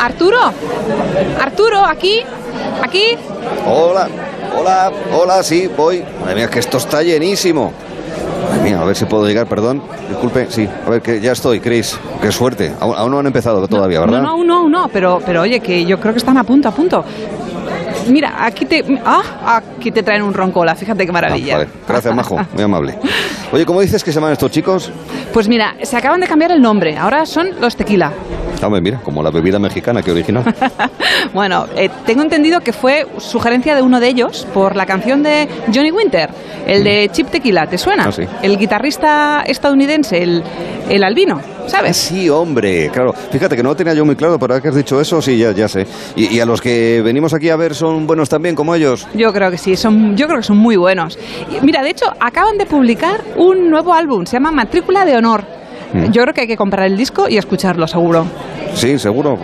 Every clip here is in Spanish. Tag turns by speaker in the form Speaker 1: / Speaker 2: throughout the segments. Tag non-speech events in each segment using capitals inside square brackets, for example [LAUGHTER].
Speaker 1: Arturo, Arturo, aquí, aquí.
Speaker 2: Hola, hola, hola, sí, voy. Madre mía, que esto está llenísimo. Madre mía, a ver si puedo llegar, perdón. Disculpe, sí. A ver, que ya estoy, Chris. Qué suerte. Aún, aún no han empezado todavía, ¿verdad?
Speaker 1: No, no, no, no, pero, pero oye, que yo creo que están a punto, a punto. Mira, aquí te, ah, aquí te traen un roncola, fíjate qué maravilla.
Speaker 2: Ah, vale. Gracias, Majo, muy amable. Oye, ¿cómo dices que se llaman estos chicos?
Speaker 1: Pues mira, se acaban de cambiar el nombre, ahora son los tequila.
Speaker 2: Hombre, mira, como la bebida mexicana, que original. [LAUGHS]
Speaker 1: Bueno, eh, tengo entendido que fue sugerencia de uno de ellos por la canción de Johnny Winter, el de Chip Tequila, ¿te suena?
Speaker 2: Ah, sí.
Speaker 1: El guitarrista estadounidense, el, el albino, ¿sabes?
Speaker 2: Sí, hombre, claro. Fíjate que no lo tenía yo muy claro, pero ahora que has dicho eso, sí, ya, ya sé. Y, y a los que venimos aquí a ver son buenos también, como ellos.
Speaker 1: Yo creo que sí, son, yo creo que son muy buenos. Y mira, de hecho, acaban de publicar un nuevo álbum, se llama Matrícula de Honor.
Speaker 2: Mm.
Speaker 1: Yo creo que hay que comprar el disco y escucharlo, seguro.
Speaker 2: Sí, seguro.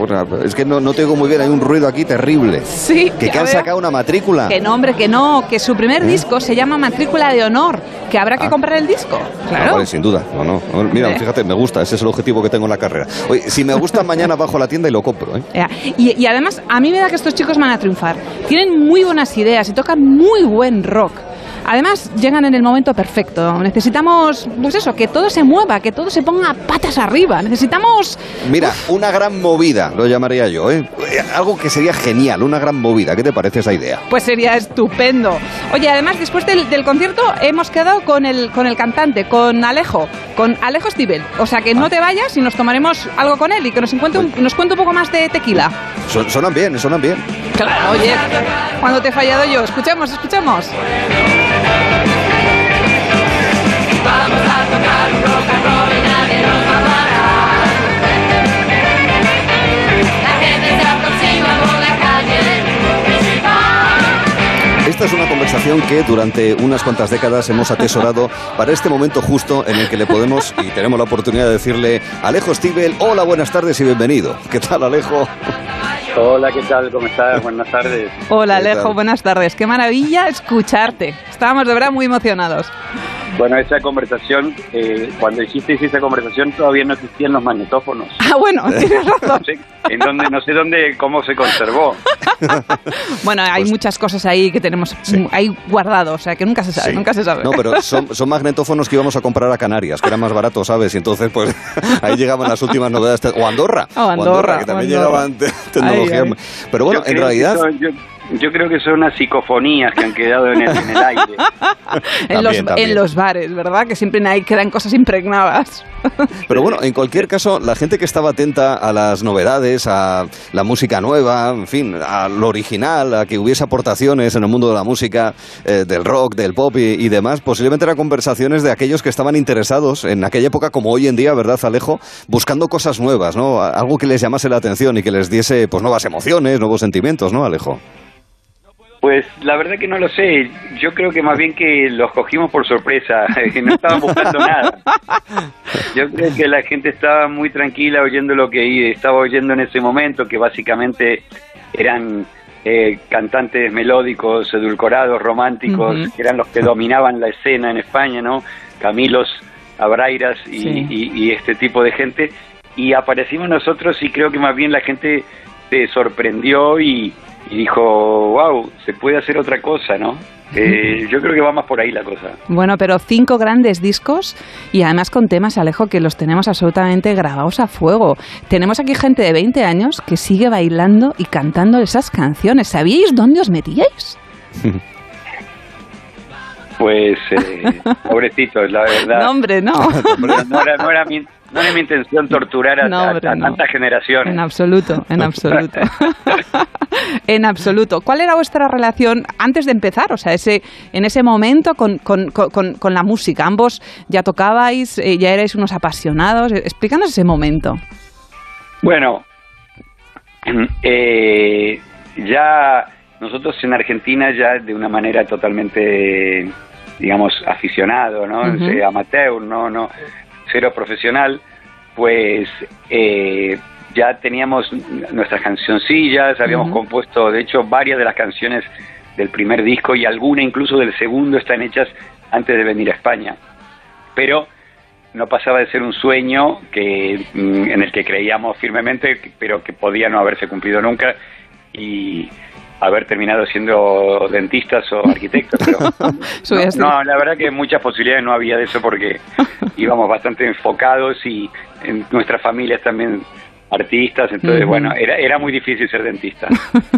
Speaker 2: Es que no, no te muy bien, hay un ruido aquí terrible.
Speaker 1: Sí.
Speaker 2: Que, que han
Speaker 1: ver.
Speaker 2: sacado una matrícula.
Speaker 1: Que no, hombre, que no, que su primer disco se llama Matrícula de Honor, que habrá que
Speaker 2: Ah.
Speaker 1: comprar el disco.
Speaker 2: Ah,
Speaker 1: Claro.
Speaker 2: vale, sin duda. No, no. Mira,
Speaker 1: Eh.
Speaker 2: fíjate, me gusta. Ese es el objetivo que tengo en la carrera. Oye, si me gusta, [LAUGHS] mañana bajo la tienda y lo compro. ¿eh?
Speaker 1: Y, y además, a mí me da que estos chicos van a triunfar. Tienen muy buenas ideas y tocan muy buen rock. Además, llegan en el momento perfecto. Necesitamos, pues eso, que todo se mueva, que todo se ponga patas arriba. Necesitamos...
Speaker 2: Mira, una gran movida, lo llamaría yo. ¿eh? Eh, Algo que sería genial, una gran movida. ¿Qué te parece esa idea?
Speaker 1: Pues sería estupendo. Oye, además, después del, del concierto hemos quedado con el, con el cantante, con Alejo, con Alejo Stivel. O sea, que no te vayas y nos tomaremos algo con él y que nos, encuentre un- nos cuente un poco más de tequila.
Speaker 2: Son- sonan bien, sonan bien.
Speaker 1: Claro, oye, cuando te he fallado yo. Escuchemos, escuchemos.
Speaker 2: Esta es una conversación que durante unas cuantas décadas hemos atesorado para este momento justo en el que le podemos y tenemos la oportunidad de decirle Alejo Stivel, hola, buenas tardes y bienvenido. ¿Qué tal, Alejo?
Speaker 3: Hola, ¿qué tal? ¿Cómo estás? Buenas tardes.
Speaker 1: Hola,
Speaker 2: ¿Qué
Speaker 1: Alejo, buenas tardes. Qué maravilla escucharte. Estábamos de verdad muy emocionados.
Speaker 3: Bueno, esa conversación, eh, cuando hicisteis esa conversación todavía no existían los magnetófonos. [LAUGHS]
Speaker 1: Ah, bueno, [LAUGHS] tienes razón.
Speaker 3: No sé, en donde, no sé dónde, cómo se conservó. [LAUGHS]
Speaker 1: Bueno, hay
Speaker 2: Pues-
Speaker 1: muchas cosas ahí que tenemos
Speaker 2: Sí.
Speaker 1: ahí guardado, o sea, que nunca se sabe,
Speaker 2: Sí.
Speaker 1: nunca se sabe.
Speaker 2: No, pero son, son magnetófonos que íbamos a comprar a Canarias, que eran más baratos, ¿sabes? Y entonces, pues, ahí llegaban las últimas novedades. O Andorra.
Speaker 1: O Andorra,
Speaker 2: que también
Speaker 1: Andorra.
Speaker 2: llegaban te- tecnología.
Speaker 1: Ay, ay.
Speaker 2: Pero bueno,
Speaker 3: Yo
Speaker 2: en realidad...
Speaker 3: yo, yo creo que son unas psicofonías que han quedado en el, en el aire. [LAUGHS]
Speaker 1: en, los,
Speaker 2: También,
Speaker 1: en los bares, ¿verdad? Que siempre hay, quedan cosas impregnadas. [LAUGHS]
Speaker 2: Pero bueno, en cualquier caso, la gente que estaba atenta a las novedades, a la música nueva, en fin, a lo original, a que hubiese aportaciones en el mundo de la música, eh, del rock, del pop y, y demás, posiblemente eran conversaciones de aquellos que estaban interesados en aquella época, como hoy en día, ¿verdad, Alejo? Buscando cosas nuevas, ¿no? Algo que les llamase la atención y que les diese, pues, nuevas emociones, nuevos sentimientos, ¿no, Alejo?
Speaker 3: Pues la verdad que no lo sé. Yo creo que más bien que los cogimos por sorpresa, [LAUGHS] no estaban buscando nada. Yo creo que la gente estaba muy tranquila oyendo lo que estaba oyendo en ese momento, que básicamente eran eh, cantantes melódicos, edulcorados, románticos, que eran los que dominaban la escena en España, ¿no? Camilos, Abrairas y,
Speaker 1: Sí.
Speaker 3: y- y este tipo de gente. Y aparecimos nosotros y creo que más bien la gente se sorprendió y, y dijo, wow, se puede hacer otra cosa, ¿no? Eh, yo creo que va más por ahí la cosa.
Speaker 1: Bueno, pero cinco grandes discos y además con temas, Alejo, que los tenemos absolutamente grabados a fuego. Tenemos aquí gente de 20 años que sigue bailando y cantando esas canciones. ¿Sabíais dónde os metíais? [LAUGHS]
Speaker 3: Pues, eh, [LAUGHS] pobrecitos, la verdad.
Speaker 1: No, hombre, no. [LAUGHS]
Speaker 3: No era, no era mi, no era mi intención torturar a,
Speaker 1: No, hombre,
Speaker 3: a tantas generaciones.
Speaker 1: En absoluto, en absoluto. [LAUGHS] en absoluto. ¿Cuál era vuestra relación antes de empezar? O sea, ese, en ese momento con, con- con- con la música. Ambos ya tocabais, eh, ya erais unos apasionados. Explícanos ese momento.
Speaker 3: Bueno, eh, ya nosotros en Argentina ya de una manera totalmente, digamos, aficionado, ¿no? Eh, amateur, no, no, cero profesional, pues eh, ya teníamos nuestras cancioncillas, habíamos compuesto, de hecho, varias de las canciones del primer disco y alguna incluso del segundo están hechas antes de venir a España. Pero no pasaba de ser un sueño que mm, en el que creíamos firmemente, pero que podía no haberse cumplido nunca y haber terminado siendo dentistas o arquitectos. Pero [LAUGHS] no, la verdad que muchas posibilidades no había de eso porque [LAUGHS] íbamos bastante enfocados y en nuestras familias también artistas, entonces bueno, era, era muy difícil ser dentista.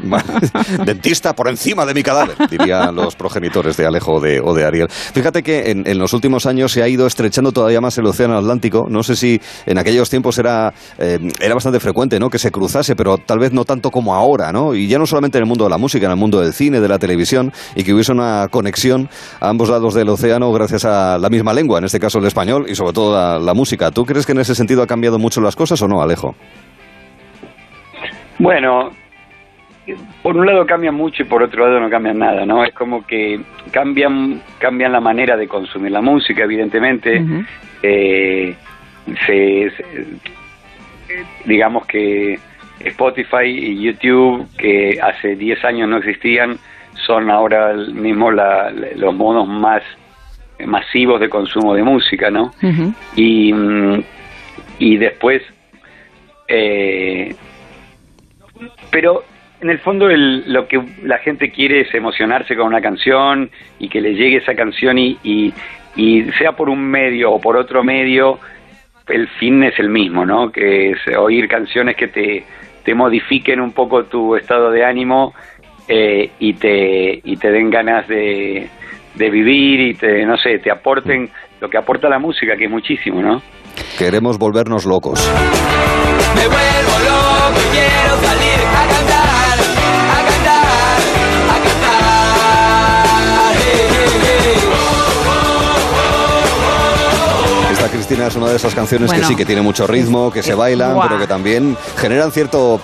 Speaker 3: [LAUGHS]
Speaker 2: dentista por encima de mi cadáver, dirían los progenitores de Alejo o de, o de Ariel. Fíjate que en, los últimos años se ha ido estrechando todavía más el océano Atlántico. No sé si en aquellos tiempos era, eh, era bastante frecuente ¿no? que se cruzase, pero tal vez no tanto como ahora, ¿no? Y ya no solamente en el mundo de la música, en el mundo del cine, de la televisión, y que hubiese una conexión a ambos lados del océano gracias a la misma lengua, en este caso el español, y sobre todo la música. ¿Tú crees que en ese sentido ha cambiado mucho las cosas o no, Alejo?
Speaker 3: Bueno, por un lado cambian mucho y por otro lado no cambian nada, ¿no? Es como que cambian cambian la manera de consumir la música, evidentemente. Eh, se, digamos que Spotify y YouTube, que hace 10 años no existían, son ahora mismo los modos más masivos de consumo de música, ¿no? y, mm, y después eh, pero en el fondo lo que la gente quiere es emocionarse con una canción y que le llegue esa canción y, y, sea por un medio o por otro medio, el fin es el mismo, ¿no? Que es oír canciones que te, te modifiquen un poco tu estado de ánimo eh, y, te, y te den ganas de, de vivir y te, no sé, te aporten lo que aporta la música, que es muchísimo, ¿no?
Speaker 2: Queremos volvernos locos.
Speaker 4: Me vuelvo
Speaker 2: Cristina es una de esas canciones que sí que tiene mucho ritmo, que se bailan, pero que también generan cierto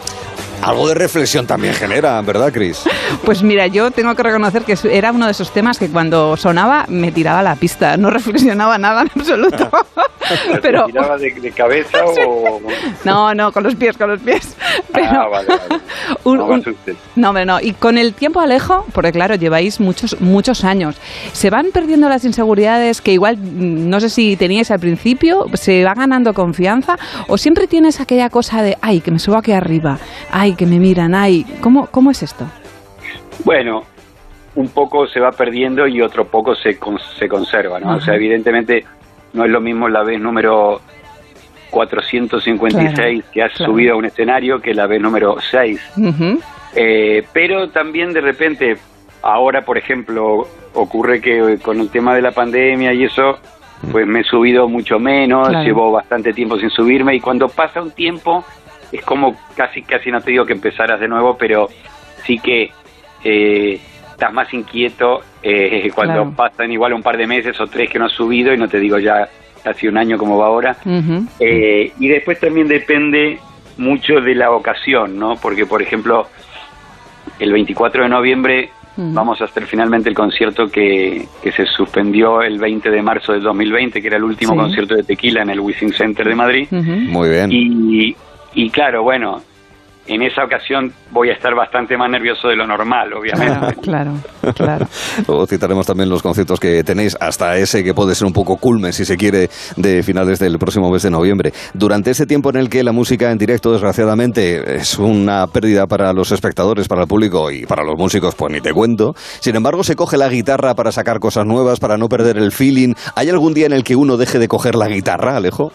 Speaker 2: algo de reflexión también genera, ¿verdad, Cris?
Speaker 1: Pues mira, yo tengo que reconocer que era uno de esos temas que cuando sonaba me tiraba a la pista, no reflexionaba nada en absoluto. [LAUGHS]
Speaker 3: Pero... ¿Te tiraba de, cabeza [LAUGHS] o...?
Speaker 1: No, no, con los pies, con los pies. ah, vale, vale. [LAUGHS] no, no, no, y con el tiempo, Alejo, porque claro, lleváis muchos, muchos años, ¿se van perdiendo las inseguridades que igual, mm, no sé si teníais al principio, se va ganando confianza o siempre tienes aquella cosa de, ay, que me subo aquí arriba, ay, que me miran, ay, ¿cómo, cómo es esto?
Speaker 3: Bueno, un poco se va perdiendo y otro poco se, se conserva, ¿no? O sea, evidentemente no es lo mismo la vez número 456 que has subido a un escenario que la vez número 6. Eh, pero también de repente, ahora por ejemplo, ocurre que con el tema de la pandemia y eso, pues me he subido mucho menos, llevo bastante tiempo sin subirme y cuando pasa un tiempo es como casi, casi no te digo que empezaras de nuevo, pero sí que eh, estás más inquieto eh, [LAUGHS] cuando pasan igual un par de meses o tres que no has subido y no te digo ya casi un año como va ahora. Eh, y después también depende mucho de la ocasión, ¿no? Porque, por ejemplo, el 24 de noviembre vamos a hacer finalmente el concierto que, que, se suspendió el 20 de marzo de 2020, que era el último concierto de tequila en el Wishing Center de Madrid.
Speaker 2: Muy bien.
Speaker 3: Y, y claro, bueno, en esa ocasión voy a estar bastante más nervioso de lo normal, obviamente.
Speaker 1: Claro, claro. [LAUGHS]
Speaker 2: Luego citaremos también los conciertos que tenéis, hasta ese que puede ser un poco culmen, si se quiere, de finales del próximo mes de noviembre. Durante ese tiempo en el que la música en directo, desgraciadamente, es una pérdida para los espectadores, para el público y para los músicos, pues ni te cuento. Sin embargo, se coge la guitarra para sacar cosas nuevas, para no perder el feeling. ¿Hay algún día en el que uno deje de coger la guitarra, Alejo?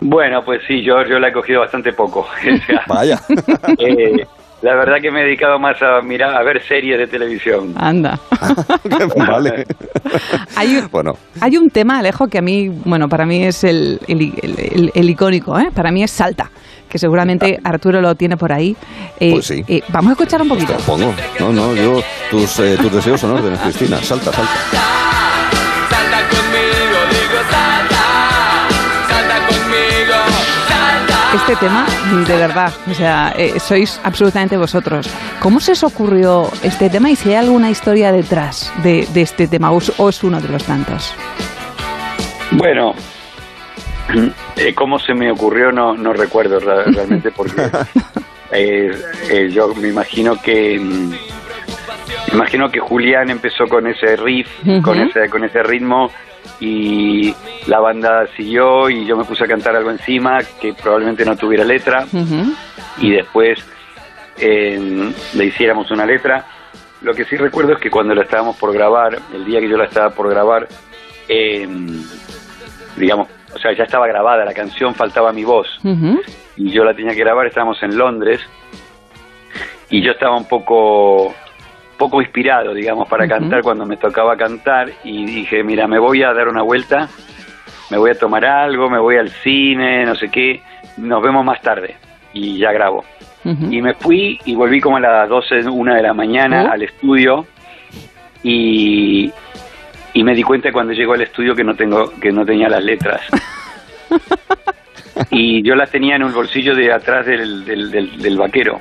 Speaker 3: Bueno, pues sí, yo, yo la he cogido bastante poco. [LAUGHS]
Speaker 2: Vaya.
Speaker 3: Eh, la verdad que me he dedicado más a mirar, a ver series de televisión.
Speaker 1: Anda. [LAUGHS]
Speaker 2: vale.
Speaker 1: hay, un, bueno. hay un tema, Alejo, que a mí, bueno, para mí es el, el, icónico, ¿eh? Para mí es Salta que seguramente Arturo lo tiene por ahí.
Speaker 2: Eh, pues sí.
Speaker 1: Eh, vamos a escuchar un poquito.
Speaker 2: pongo. No, no, yo, tus, tus deseos son órdenes, Cristina. Salta, salta.
Speaker 1: Este tema, de verdad, o sea, eh, sois absolutamente vosotros. ¿Cómo se os ocurrió este tema y si hay alguna historia detrás de, este tema o, es uno de los tantos?
Speaker 3: Bueno, [CLEARS THROAT] eh, cómo se me ocurrió no, no recuerdo realmente porque [LAUGHS] eh, yo me imagino que me imagino que Julián empezó con ese riff, con ese con ese ritmo y la banda siguió y yo me puse a cantar algo encima que probablemente no tuviera letra y después eh, le hiciéramos una letra. Lo que sí recuerdo es que cuando la estábamos por grabar, el día que yo la estaba por grabar, eh, digamos, o sea, ya estaba grabada la canción, faltaba mi voz. Y yo la tenía que grabar, estábamos en Londres y yo estaba un poco poco inspirado, digamos, para cantar cuando me tocaba cantar y dije, mira, me voy a dar una vuelta, me voy a tomar algo, me voy al cine, no sé qué, nos vemos más tarde y ya grabo. Y me fui y volví como a las 12, una de la mañana
Speaker 1: Oh.
Speaker 3: al estudio y, y me di cuenta cuando llegó al estudio que no tengo que no tenía las letras. [LAUGHS] y yo las tenía en un bolsillo de atrás del, del, del- del vaquero.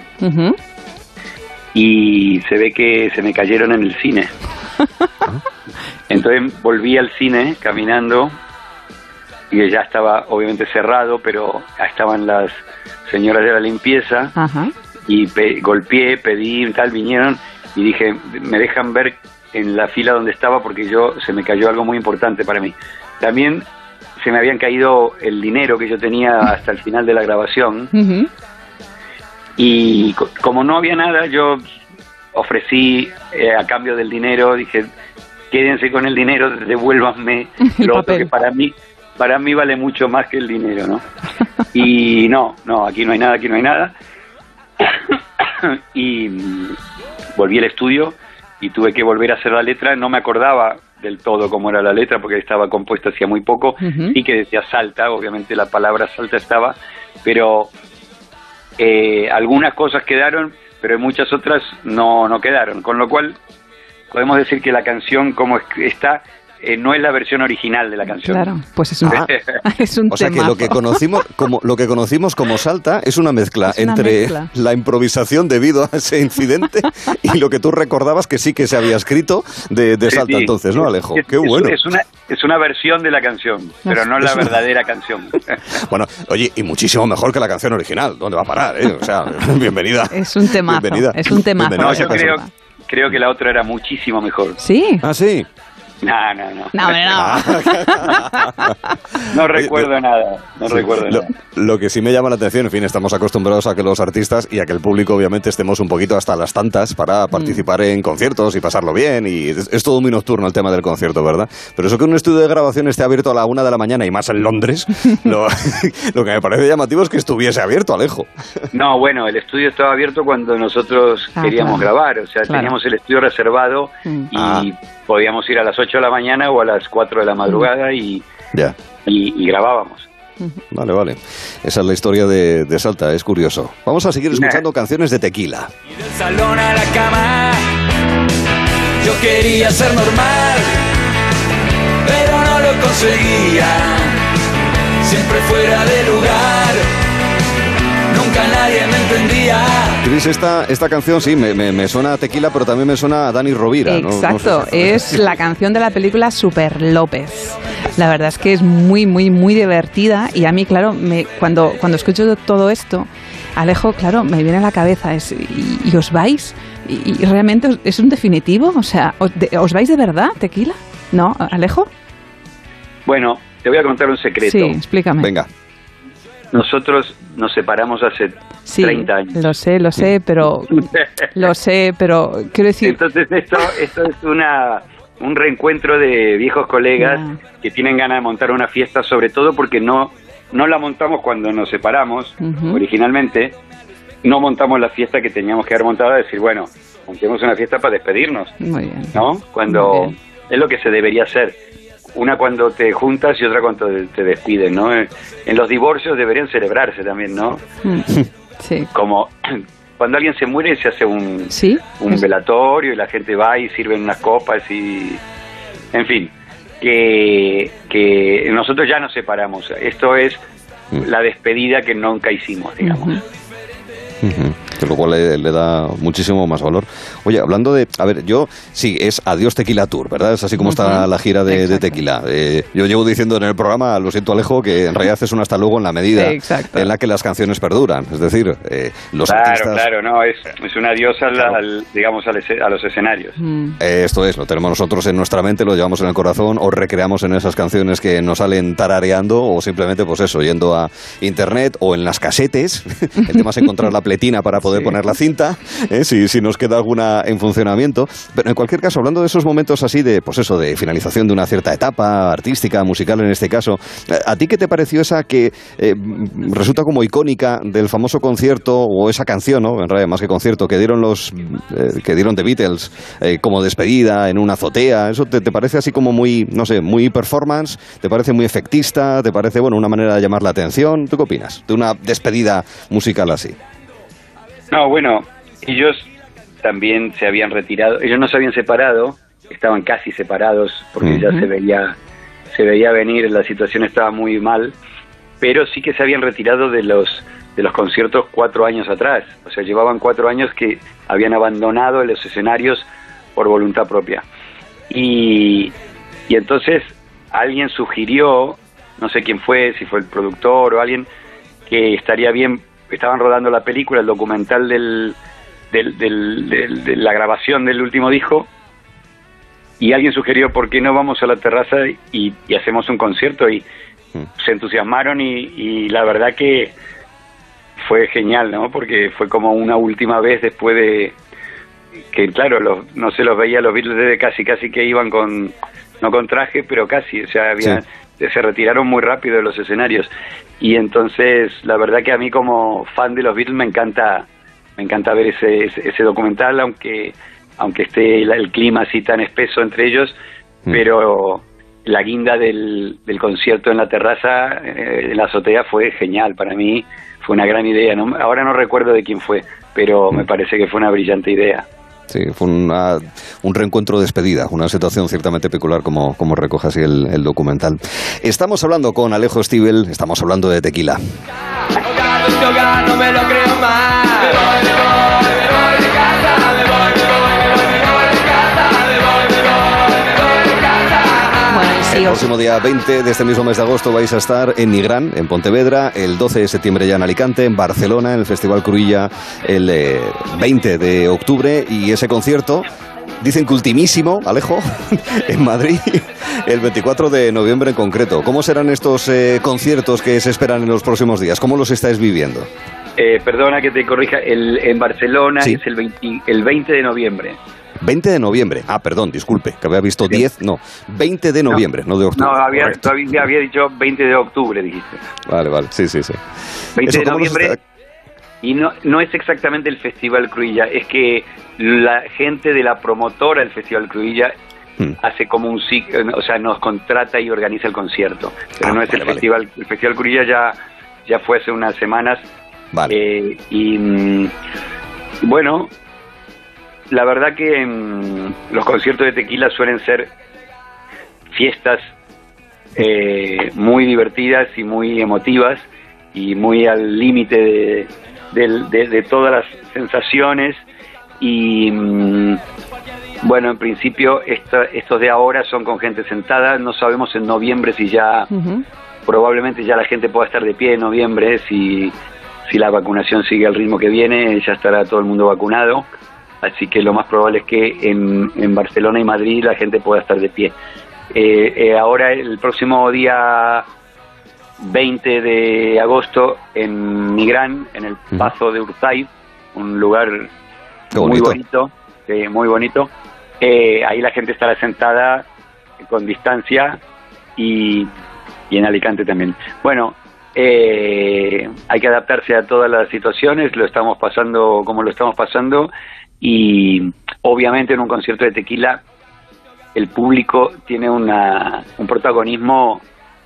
Speaker 3: Y se ve que se me cayeron en el cine. [LAUGHS] Entonces volví al cine caminando y ya estaba obviamente cerrado, pero estaban las señoras de la limpieza
Speaker 1: Ajá.
Speaker 3: y pe- golpeé, pedí, tal, vinieron y dije, me dejan ver en la fila donde estaba porque yo se me cayó algo muy importante para mí. También se me habían caído el dinero que yo tenía hasta el final de la grabación. Y co- como no había nada, yo ofrecí eh, a cambio del dinero, dije, quédense con el dinero, devuélvanme [LAUGHS] lo otro que para mí para mí vale mucho más que el dinero, ¿no? Y no, no, aquí no hay nada, aquí no hay nada. [COUGHS] y volví al estudio y tuve que volver a hacer la letra, no me acordaba del todo cómo era la letra porque estaba compuesta hacía muy poco, sí que decía salta, obviamente la palabra salta estaba, pero eh, algunas cosas quedaron, pero muchas otras no, no quedaron, con lo cual podemos decir que la canción como es- está eh, no es la versión original de la canción.
Speaker 1: Claro, pues es un,
Speaker 2: Ah. [LAUGHS]
Speaker 1: es un
Speaker 2: O sea que lo que conocimos como lo que conocimos como salta es una mezcla
Speaker 1: Es una
Speaker 2: entre
Speaker 1: mezcla.
Speaker 2: la improvisación debido a ese incidente [LAUGHS] y lo que tú recordabas que sí que se había escrito de, de
Speaker 3: Sí,
Speaker 2: salta
Speaker 3: sí.
Speaker 2: entonces, ¿no, Alejo?
Speaker 3: Es-
Speaker 2: Qué bueno.
Speaker 3: Es una, es una versión de la canción, pero no la verdadera canción. [LAUGHS]
Speaker 2: Bueno, oye, y muchísimo mejor que la canción original. ¿Dónde va a parar, eh? O sea, bienvenida.
Speaker 1: Es un temazo.
Speaker 2: Bienvenida.
Speaker 1: Es un temazo.
Speaker 3: No, yo creo, creo que la otra era muchísimo mejor.
Speaker 1: Sí.
Speaker 2: Ah, sí.
Speaker 3: No, no, no.
Speaker 1: No, no. [LAUGHS]
Speaker 3: No recuerdo nada, no
Speaker 2: Sí.
Speaker 3: recuerdo
Speaker 2: lo,
Speaker 3: nada.
Speaker 2: lo que sí me llama la atención, en fin, estamos acostumbrados a que los artistas y a que el público obviamente estemos un poquito hasta las tantas para
Speaker 1: Mm.
Speaker 2: participar en conciertos y pasarlo bien y es, es todo muy nocturno el tema del concierto, ¿verdad? Pero eso que un estudio de grabación esté abierto a la una de la mañana y más en Londres, [LAUGHS] lo, [LAUGHS] lo que me parece llamativo es que estuviese abierto, Alejo.
Speaker 3: No, bueno, el estudio estaba abierto cuando nosotros
Speaker 1: Ah,
Speaker 3: queríamos
Speaker 1: claro.
Speaker 3: grabar, o sea,
Speaker 1: Claro.
Speaker 3: teníamos el estudio reservado
Speaker 1: Mm.
Speaker 3: y
Speaker 2: Ah.
Speaker 3: Podíamos ir a las 8 de la mañana o a las 4 de la madrugada y,
Speaker 2: Ya.
Speaker 3: y, y grabábamos.
Speaker 2: Vale, vale. Esa es la historia de, de Salta, es curioso. Vamos a seguir [LAUGHS] escuchando canciones de tequila.
Speaker 4: Y del salón a la cama. Yo quería ser normal, pero no lo conseguía. Siempre fuera de lugar, nunca nadie me entendía.
Speaker 2: Cris, esta, esta canción sí, me, me- me suena a tequila, pero también me suena a Dani Rovira. ¿no? No sé
Speaker 1: Exacto,
Speaker 2: si-
Speaker 1: es la canción de la película Super López. La verdad es que es muy, muy, muy divertida y a mí, claro, me, cuando, cuando escucho todo esto, Alejo, claro, me viene a la cabeza, es, ¿y, y os vais? ¿Y, y realmente os- es un definitivo? O sea, ¿os, de- ¿os vais de verdad, tequila? ¿No, Alejo?
Speaker 3: Bueno, te voy a contar un secreto.
Speaker 1: Sí, explícame.
Speaker 2: Venga.
Speaker 3: Nosotros nos separamos hace
Speaker 1: Sí,
Speaker 3: 30 años.
Speaker 1: lo sé, lo sé, pero... [LAUGHS] Lo sé, pero quiero decir...
Speaker 3: Entonces esto, esto es una un reencuentro de viejos colegas que tienen ganas de montar una fiesta, sobre todo porque no no la montamos cuando nos separamos originalmente, no montamos la fiesta que teníamos que haber montado, decir, bueno, montemos una fiesta para despedirnos,
Speaker 1: Muy bien.
Speaker 3: ¿no?
Speaker 1: Muy
Speaker 3: Cuando
Speaker 1: bien.
Speaker 3: es lo que se debería hacer. Una cuando te juntas y otra cuando te despiden, ¿no? En los divorcios deberían celebrarse también, ¿no?
Speaker 1: Mm, [LAUGHS] Sí.
Speaker 3: Como [CLEARS THROAT] cuando alguien se muere se hace un,
Speaker 1: ¿Sí?
Speaker 3: un velatorio y la gente va y sirven unas copas y en fin que, que nosotros ya nos separamos esto es la despedida que nunca hicimos digamos.
Speaker 1: Ujú.
Speaker 2: Que lo cual le, da muchísimo más valor. Oye, hablando de, a ver, yo sí, es Adiós Tequila Tour, ¿verdad? Es así como está la gira de, Tequila. Eh, yo llevo diciendo en el programa, lo siento Alejo, que en realidad es un hasta luego en la medida en la que las canciones perduran. Es decir, eh, los
Speaker 3: claro, Claro, no, es, es un adiós al, digamos, a los escenarios.
Speaker 2: Mm. esto es, lo tenemos nosotros en nuestra mente, lo llevamos en el corazón, o recreamos en esas canciones que nos salen tarareando, o simplemente, pues eso, yendo a internet o en las casetes. [LAUGHS] el tema es encontrar la pletina para poder poner la cinta, ¿eh? si, si nos queda alguna en funcionamiento. Pero en cualquier caso, hablando de esos momentos así de, pues eso, de finalización de una cierta etapa artística, musical en este caso, ¿a ti qué te pareció esa que eh, resulta como icónica del famoso concierto o esa canción, ¿no? En realidad, más que concierto, que dieron los eh, que dieron The Beatles como despedida en una azotea. ¿Eso te, te, parece así como muy, no sé, muy performance? ¿Te parece muy efectista? ¿Te parece, bueno, una manera de llamar la atención? ¿Tú qué opinas de una despedida musical así?
Speaker 3: No, bueno, ellos también se habían retirado, ellos no se habían separado, estaban casi separados porque ya se veía se veía venir, la situación estaba muy mal, pero sí que se habían retirado de los de los conciertos cuatro años atrás, o sea, llevaban cuatro años que habían abandonado los escenarios por voluntad propia. Y, y entonces alguien sugirió, no sé quién fue, si fue el productor o alguien, que estaría bien, estaban rodando la película, el documental del, de la grabación del último disco y alguien sugirió por qué no vamos a la terraza y, hacemos un concierto y mm. se entusiasmaron y, la verdad que fue genial, ¿no? Porque fue como una última vez después de que claro, los, no se los veía los Beatles desde casi casi que iban con no con traje, pero casi, o sea, había, se retiraron muy rápido de los escenarios y entonces la verdad que a mí como fan de los Beatles me encanta me encanta ver ese, ese, documental, aunque, aunque esté el, clima así tan espeso entre ellos, mm. pero la guinda del, del, concierto en la terraza, eh, en la azotea, fue genial para mí, fue una gran idea. No, ahora no recuerdo de quién fue, pero me mm. parece que fue una brillante idea.
Speaker 2: Sí, fue un reencuentro de despedida, una situación ciertamente peculiar como, como recoge así el, el, documental. Estamos hablando con Alejo Stivel, estamos hablando de tequila. no me lo creo más. El próximo día 20 de este mismo mes de agosto vais a estar en Nigrán, en Pontevedra, el 12 de septiembre ya en Alicante, en Barcelona, en el Festival Cruilla el 20 eh, de octubre y ese concierto dicen que ultimísimo, Alejo, [LAUGHS] en Madrid, el 24 de noviembre en concreto. ¿Cómo serán estos eh, conciertos que se esperan en los próximos días? ¿Cómo los estáis viviendo?
Speaker 3: Eh, perdona que te corrija, el, en Barcelona es el 20, el 20 de noviembre.
Speaker 2: 20 de noviembre. Ah, perdón, disculpe, que había visto 10, no. 20 de noviembre, no, de octubre.
Speaker 3: No, había, había dicho 20 de octubre, dijiste.
Speaker 2: Vale, vale, sí, sí, sí.
Speaker 3: 20 de noviembre. Y no, no es exactamente el Festival Cruilla, es que la gente de la promotora del Festival Cruilla hmm. hace como un o sea, nos contrata y organiza el concierto. Pero ah, no es el festival, el Festival Cruilla ya, ya fue hace unas semanas. Vale. Eh, y mm, bueno, la verdad que mm, los conciertos de tequila suelen ser fiestas eh, muy divertidas y muy emotivas y muy al límite de, todas las sensaciones. Y mm, bueno en principio estos de ahora son con gente sentada. No sabemos en noviembre si ya probablemente ya la gente pueda estar de pie en noviembre. Si si la vacunación sigue al ritmo que viene ya estará todo el mundo vacunado así que lo más probable es que en, en Barcelona y Madrid la gente pueda estar de pie. Eh, eh, ahora el próximo día 20 de agosto en Migrán, en el Pazo de Urzay, un lugar muy bonito, muy bonito. Eh, ahí la gente estará sentada con distancia y, y en Alicante también. Bueno, hay que adaptarse a todas las situaciones, lo estamos pasando como lo estamos pasando y obviamente en un concierto de tequila el público tiene una, un protagonismo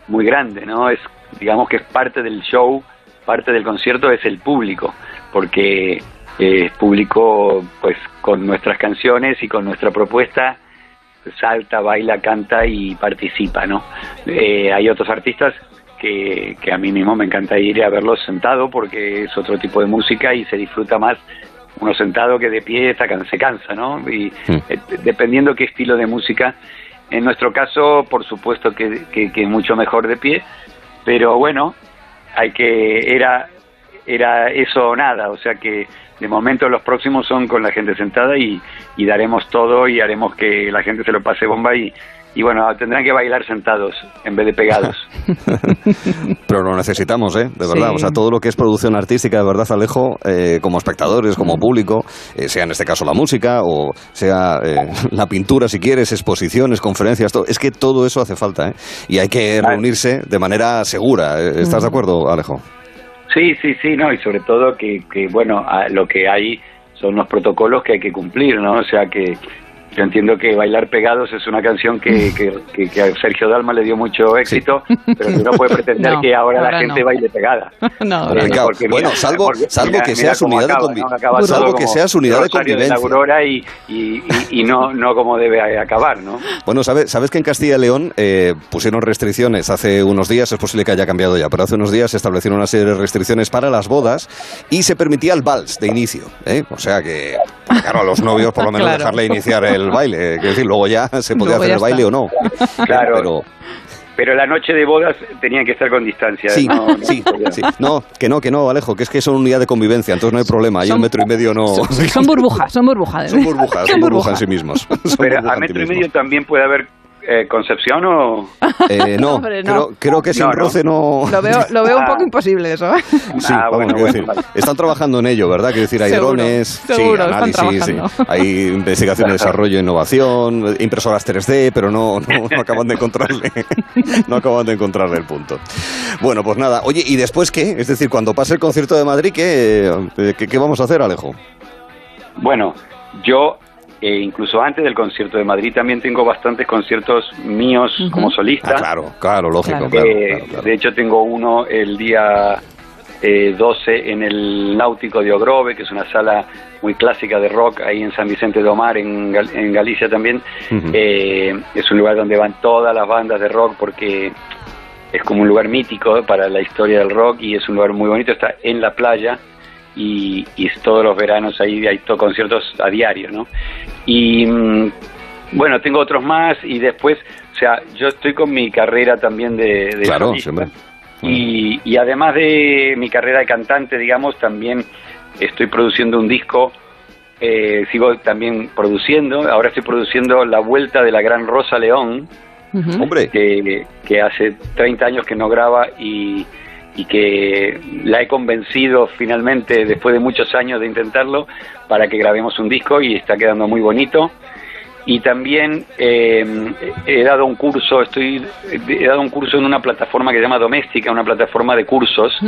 Speaker 3: muy grande, ¿no? Es, digamos que es parte del show, parte del concierto es el público, porque es público pues con nuestras canciones y con nuestra propuesta salta, baila, canta y participa, ¿no? Eh, hay otros artistas que, que a mí mismo me encanta ir a verlos sentado porque es otro tipo de música y se disfruta más uno sentado que de pie está, se cansa, ¿no? Y
Speaker 2: Mm.
Speaker 3: eh, dependiendo qué estilo de música, en nuestro caso, por supuesto que, que, que mucho mejor de pie, pero bueno, hay que, era, era eso o nada, o sea que de momento los próximos son con la gente sentada y, y daremos todo y haremos que la gente se lo pase bomba y, y bueno, tendrán que bailar sentados en vez de pegados. [LAUGHS]
Speaker 2: Pero lo necesitamos, ¿eh? De verdad.
Speaker 1: Sí.
Speaker 2: O sea, todo lo que es producción artística, de verdad, Alejo, eh, como espectadores, como público, eh, sea en este caso la música o sea eh, [LAUGHS] la pintura, si quieres, exposiciones, conferencias, todo. Es que todo eso hace falta, ¿eh? Y hay que
Speaker 3: Vale.
Speaker 2: reunirse de manera segura. ¿eh? ¿Estás de acuerdo, Alejo?
Speaker 3: Sí, sí, sí, no, y sobre todo que, que bueno, lo que hay son los protocolos que hay que cumplir, ¿no? O sea que yo entiendo que Bailar Pegados es una canción que, [LAUGHS] que, que- que a Sergio Dalma le dio mucho éxito, pero que no puede [LAUGHS] pretender
Speaker 1: No,
Speaker 3: que ahora, la gente
Speaker 1: no.
Speaker 3: baile pegada. [LAUGHS]
Speaker 1: No, no.
Speaker 2: Claro,
Speaker 3: porque
Speaker 2: bueno, salvo-
Speaker 3: porque
Speaker 2: salvo
Speaker 3: mira-
Speaker 2: que seas unidad de
Speaker 3: acaba,
Speaker 2: convi-
Speaker 3: ¿no? Acaba
Speaker 2: salvo que seas unidad de
Speaker 3: de
Speaker 2: convivencia.
Speaker 3: Aurora y, y, y- y no, no como debe acabar, ¿no?
Speaker 2: Bueno, ¿sabes, sabes que en Castilla y León eh, pusieron restricciones hace unos días, es posible que haya cambiado ya, pero hace unos días se establecieron una serie de restricciones para las bodas y se permitía el vals de inicio. ¿eh? O sea que, claro, a los novios por lo menos
Speaker 1: Claro.
Speaker 2: dejarle iniciar el baile. eh, Quiero decir, luego ya [LAUGHS] se podía
Speaker 1: Luego
Speaker 2: hacer el baile
Speaker 1: está.
Speaker 2: o no. [LAUGHS]
Speaker 3: Claro.
Speaker 2: Pero,
Speaker 3: Pero la noche de bodas tenían que estar con distancia.
Speaker 2: sí,
Speaker 3: no, no
Speaker 2: sí. No, que no, que no, Alejo, que es que son unidad de convivencia, entonces no hay problema. Hay
Speaker 1: Son-
Speaker 2: un metro y medio no...
Speaker 1: Son, son [LAUGHS] burbujas, son burbujas.
Speaker 2: Son burbujas, son burbujas en sí mismos. Son
Speaker 3: Pero a metro
Speaker 2: sí
Speaker 3: y medio también puede haber eh, Concepción o...
Speaker 2: Eh, [LAUGHS] no,
Speaker 1: Hombre, no.
Speaker 2: Creo, creo que sin
Speaker 3: No,
Speaker 2: roce no...
Speaker 1: Lo veo, lo veo un
Speaker 3: Ah.
Speaker 1: poco imposible eso. ¿eh?
Speaker 2: Sí,
Speaker 3: Ah,
Speaker 2: vamos,
Speaker 3: bueno,
Speaker 2: quiero
Speaker 3: bueno,
Speaker 2: decir,
Speaker 3: vale.
Speaker 2: están trabajando en ello, ¿verdad? Quiero decir, hay
Speaker 1: Seguro,
Speaker 2: drones,
Speaker 1: seguro,
Speaker 2: sí, análisis, sí. hay investigación, [LAUGHS] desarrollo, innovación, impresoras 3D, pero no, no, no acaban de encontrarle, [LAUGHS] no acaban de encontrarle el punto. Bueno, pues nada. Oye, ¿y después qué? Es decir, cuando pase el concierto de Madrid, ¿qué, qué, qué vamos a hacer, Alejo?
Speaker 3: Bueno, yo eh, incluso antes del concierto de Madrid también tengo bastantes conciertos míos como solista.
Speaker 2: Ah, claro, claro, lógico,
Speaker 1: Claro.
Speaker 2: claro,
Speaker 3: Eh,
Speaker 2: claro.
Speaker 3: De hecho tengo uno el día eh, 12 en el Náutico de Ogrove, que es una sala muy clásica de rock ahí en San Vicente de Omar, en, Gal- en Galicia también. Eh, es un lugar donde van todas las bandas de rock porque es como un lugar mítico para la historia del rock y es un lugar muy bonito, está en la playa y, y todos los veranos ahí hay to- conciertos a diario, ¿no? Y mm, bueno, tengo otros más y después, o sea, yo estoy con mi carrera también de, de
Speaker 2: Claro,
Speaker 3: solista.
Speaker 2: siempre.
Speaker 3: Y, y además de mi carrera de cantante, digamos, también estoy produciendo un disco, eh, sigo también produciendo, ahora estoy produciendo La Vuelta de la Gran Rosa León.
Speaker 2: Hombre,
Speaker 3: que, que hace 30 años que no graba y, y que la he convencido finalmente, después de muchos años de intentarlo, para que grabemos un disco y está quedando muy bonito. Y también eh, he dado un curso, estoy he dado un curso en una plataforma que se llama Doméstica, una plataforma de cursos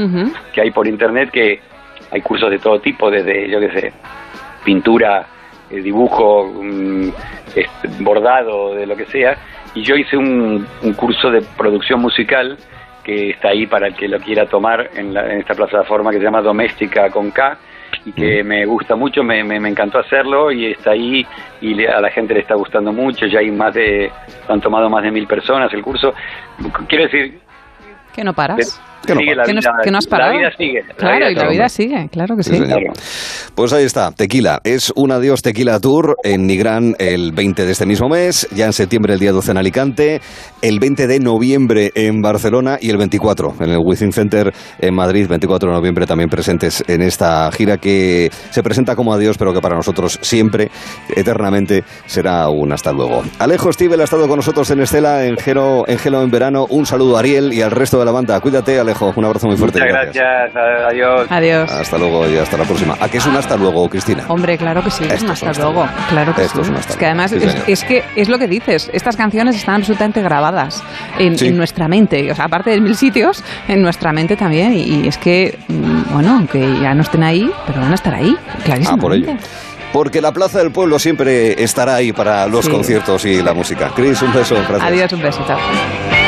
Speaker 3: que hay por internet que hay cursos de todo tipo, desde, yo qué sé, pintura, eh, dibujo, mm, bordado, de lo que sea. Y yo hice un, un curso de producción musical que está ahí para el que lo quiera tomar en, la- en esta plataforma que se llama Doméstica con K y que me gusta mucho, me, me, me encantó hacerlo y está ahí y le- a la gente le está gustando mucho, ya hay más de, han tomado más de mil personas el curso. Quiero decir,
Speaker 1: Que no paras.
Speaker 2: Que no
Speaker 3: sigue la
Speaker 1: Que no,
Speaker 3: vida,
Speaker 1: que no has parado.
Speaker 3: la vida sigue.
Speaker 1: Claro, y la vida sigue, claro que
Speaker 2: Sí,
Speaker 1: sí.
Speaker 2: señor.
Speaker 3: Claro.
Speaker 2: Pues ahí está, Tequila. Es un Adiós Tequila Tour en Nigrán el 20 de este mismo mes, ya en septiembre el día 12 en Alicante, el 20 de noviembre en Barcelona y el 24 en el Within Center en Madrid, 24 de noviembre también presentes en esta gira que se presenta como Adiós, pero que para nosotros siempre, eternamente, será un hasta luego. Alejo Stivel ha estado con nosotros en Estela, en Gelo, en Gelo en verano. Un saludo a Ariel y al resto de la banda. Cuídate, Alejo. Un abrazo muy fuerte.
Speaker 3: Muchas gracias, adiós.
Speaker 1: Adiós.
Speaker 2: Hasta luego y hasta la próxima. ¿A qué es un hasta luego, Cristina?
Speaker 1: Hombre, claro que sí, es
Speaker 2: Esto
Speaker 1: un
Speaker 2: es un
Speaker 1: hasta
Speaker 2: hasta
Speaker 1: luego.
Speaker 2: luego.
Speaker 1: Claro que
Speaker 2: Esto
Speaker 1: sí.
Speaker 2: es un hasta
Speaker 1: Es que
Speaker 2: luego.
Speaker 1: además
Speaker 2: Sí,
Speaker 1: es, que es lo que dices. Estas canciones están absolutamente grabadas en,
Speaker 2: Sí.
Speaker 1: en nuestra mente. O sea, aparte de mil sitios, en nuestra mente también. Y, y es que, mm, bueno, aunque ya no estén ahí, pero van a estar ahí. Clarísimo.
Speaker 2: Ah, por ello. Porque la Plaza del Pueblo siempre estará ahí para los
Speaker 1: Sí.
Speaker 2: conciertos y la música. Cris, un beso. Gracias.
Speaker 1: Adiós, un beso. Chao.